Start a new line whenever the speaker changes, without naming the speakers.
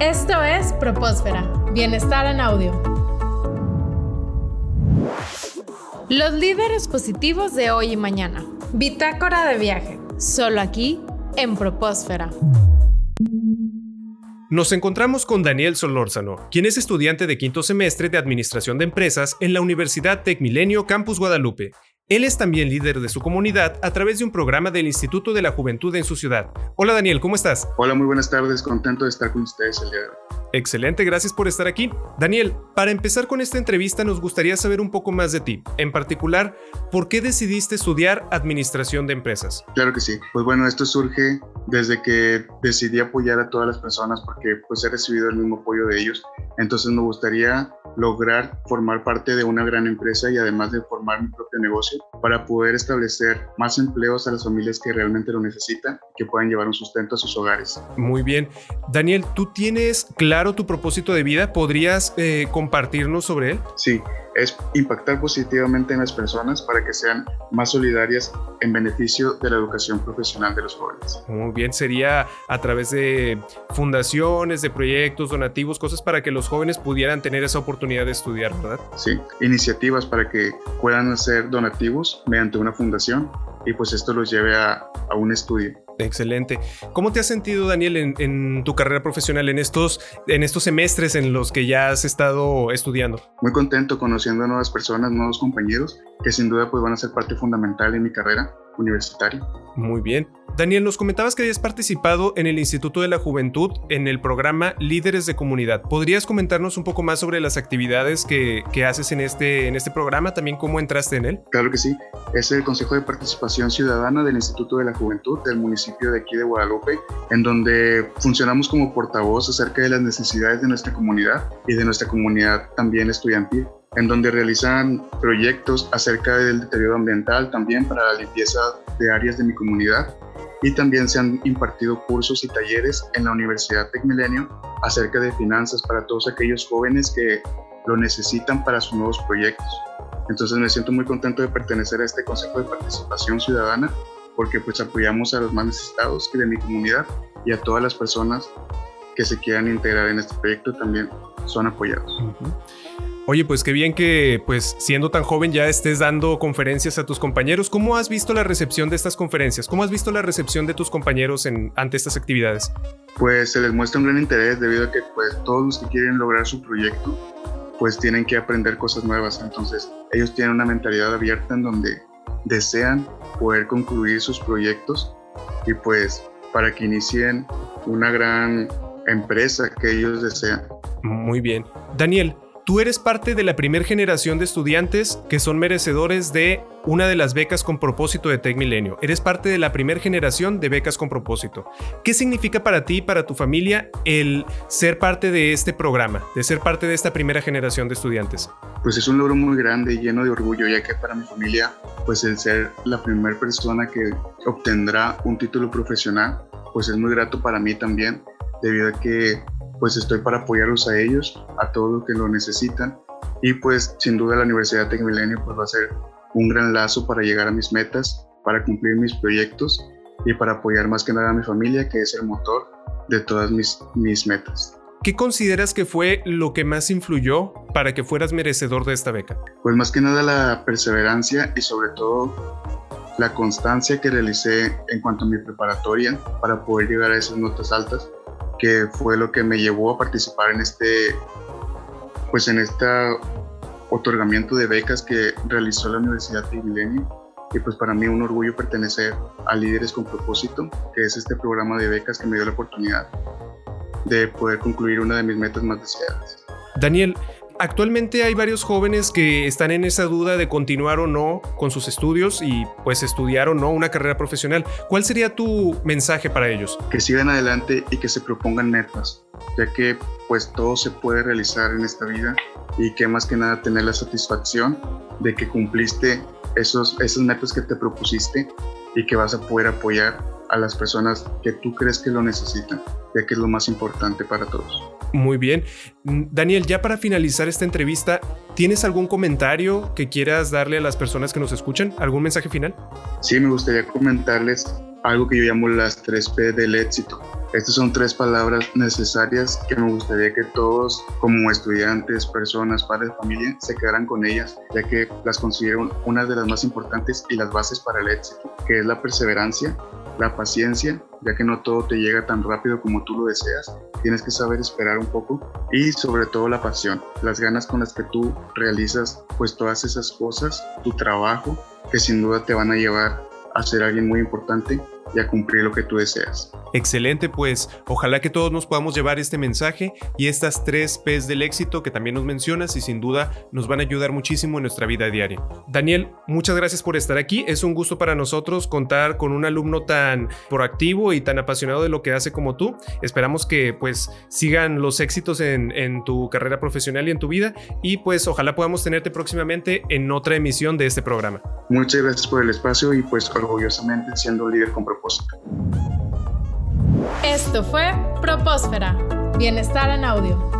Esto es Propósfera, Bienestar en Audio. Los líderes positivos de hoy y mañana. Bitácora de viaje, solo aquí en Propósfera.
Nos encontramos con Daniel Solórzano, quien es estudiante de quinto semestre de Administración de Empresas en la Universidad Tecmilenio Campus Guadalupe. Él es también líder de su comunidad a través de un programa del Instituto de la Juventud en su ciudad. Hola Daniel, ¿cómo estás?
Hola, muy buenas tardes, contento de estar con ustedes el día de hoy.
Excelente, gracias por estar aquí. Daniel, para empezar con esta entrevista nos gustaría saber un poco más de ti. En particular, ¿por qué decidiste estudiar Administración de Empresas?
Claro que sí. Pues bueno, esto surge desde que decidí apoyar a todas las personas porque pues he recibido el mismo apoyo de ellos. Entonces me gustaría lograr formar parte de una gran empresa y además de formar mi propio negocio para poder establecer más empleos a las familias que realmente lo necesitan, que puedan llevar un sustento a sus hogares.
Muy bien. Daniel, ¿tú tienes claro tu propósito de vida? ¿Podrías eh, compartirnos sobre él?
Sí, es impactar positivamente en las personas para que sean más solidarias en beneficio de la educación profesional de los jóvenes.
Muy bien, sería a través de fundaciones, de proyectos, donativos, cosas para que los jóvenes pudieran tener esa oportunidad de estudiar, ¿verdad?
Sí, iniciativas para que puedan hacer donativos mediante una fundación y pues esto los lleve a, a un estudio.
Excelente. ¿Cómo te has sentido, Daniel, en, tu carrera profesional, en estos, en estos semestres en los que ya has estado estudiando?
Muy contento conociendo a nuevas personas, nuevos compañeros, que sin duda pues, van a ser parte fundamental en mi carrera universitaria.
Muy bien. Daniel, nos comentabas que habías participado en el Instituto de la Juventud en el programa Líderes de Comunidad. ¿Podrías comentarnos un poco más sobre las actividades que, haces en este, en este programa? También cómo entraste en él.
Claro que sí. Es el Consejo de Participación Ciudadana del Instituto de la Juventud del municipio de aquí de Guadalupe, en donde funcionamos como portavoz acerca de las necesidades de nuestra comunidad y de nuestra comunidad también estudiantil en donde realizan proyectos acerca del deterioro ambiental también para la limpieza de áreas de mi comunidad y también se han impartido cursos y talleres en la Universidad Tecmilenio acerca de finanzas para todos aquellos jóvenes que lo necesitan para sus nuevos proyectos. Entonces me siento muy contento de pertenecer a este Consejo de Participación Ciudadana porque pues apoyamos a los más necesitados de mi comunidad y a todas las personas que se quieran integrar en este proyecto también son apoyados.
Oye, pues qué bien que, pues siendo tan joven ya estés dando conferencias a tus compañeros. ¿Cómo has visto la recepción de estas conferencias? ¿Cómo has visto la recepción de tus compañeros en, ante estas actividades?
Pues se les muestra un gran interés debido a que pues todos los que quieren lograr su proyecto pues tienen que aprender cosas nuevas. Entonces ellos tienen una mentalidad abierta en donde desean poder concluir sus proyectos y pues para que inicien una gran empresa que ellos desean.
Muy bien. Daniel, Tú eres parte de la primera generación de estudiantes que son merecedores de una de las becas con propósito de Tech Milenio. Eres parte de la primera generación de becas con propósito. ¿Qué significa para ti y para tu familia el ser parte de este programa, de ser parte de esta primera generación de estudiantes?
Pues es un logro muy grande y lleno de orgullo, ya que para mi familia, pues el ser la primera persona que obtendrá un título profesional, pues es muy grato para mí también, debido a que pues estoy para apoyarlos a ellos, a todos los que lo necesitan. Y pues sin duda la Universidad Tecmilenio pues va a ser un gran lazo para llegar a mis metas, para cumplir mis proyectos y para apoyar más que nada a mi familia, que es el motor de todas mis, mis metas.
¿Qué consideras que fue lo que más influyó para que fueras merecedor de esta beca?
Pues más que nada la perseverancia y sobre todo la constancia que realicé en cuanto a mi preparatoria para poder llegar a esas notas altas que fue lo que me llevó a participar en este, pues en este otorgamiento de becas que realizó la Universidad de Milenio. Y pues para mí un orgullo pertenecer a Líderes con Propósito, que es este programa de becas que me dio la oportunidad de poder concluir una de mis metas más deseadas.
Daniel, Actualmente hay varios jóvenes que están en esa duda de continuar o no con sus estudios y pues estudiar o no una carrera profesional. ¿Cuál sería tu mensaje para ellos?
Que sigan adelante y que se propongan metas, ya que pues todo se puede realizar en esta vida y que más que nada tener la satisfacción de que cumpliste esos, esas metas que te propusiste y que vas a poder apoyar a las personas que tú crees que lo necesitan, ya que es lo más importante para todos.
Muy bien. Mm, Daniel, ya para finalizar esta entrevista, ¿tienes algún comentario que quieras darle a las personas que nos escuchan? ¿Algún mensaje final?
Sí, me gustaría comentarles algo que yo llamo las tres P del éxito. Estas son tres palabras necesarias que me gustaría que todos, como estudiantes, personas, padres familia, se quedaran con ellas, ya que las considero una de las más importantes y las bases para el éxito, que es la perseverancia, la paciencia, ya que no todo te llega tan rápido como tú lo deseas, tienes que saber esperar un poco y sobre todo la pasión, las ganas con las que tú realizas pues todas esas cosas, tu trabajo, que sin duda te van a llevar a ser alguien muy importante y a cumplir lo que tú deseas.
Excelente, pues ojalá que todos nos podamos llevar este mensaje y estas tres P's del éxito que también nos mencionas y sin duda nos van a ayudar muchísimo en nuestra vida diaria. Daniel, muchas gracias por estar aquí. Es un gusto para nosotros contar con un alumno tan proactivo y tan apasionado de lo que hace como tú. Esperamos que pues sigan los éxitos en, en tu carrera profesional y en tu vida y pues ojalá podamos tenerte próximamente en otra emisión de este programa.
Muchas gracias por el espacio y pues orgullosamente siendo líder con
Esto fue Propósfera, Bienestar en Audio.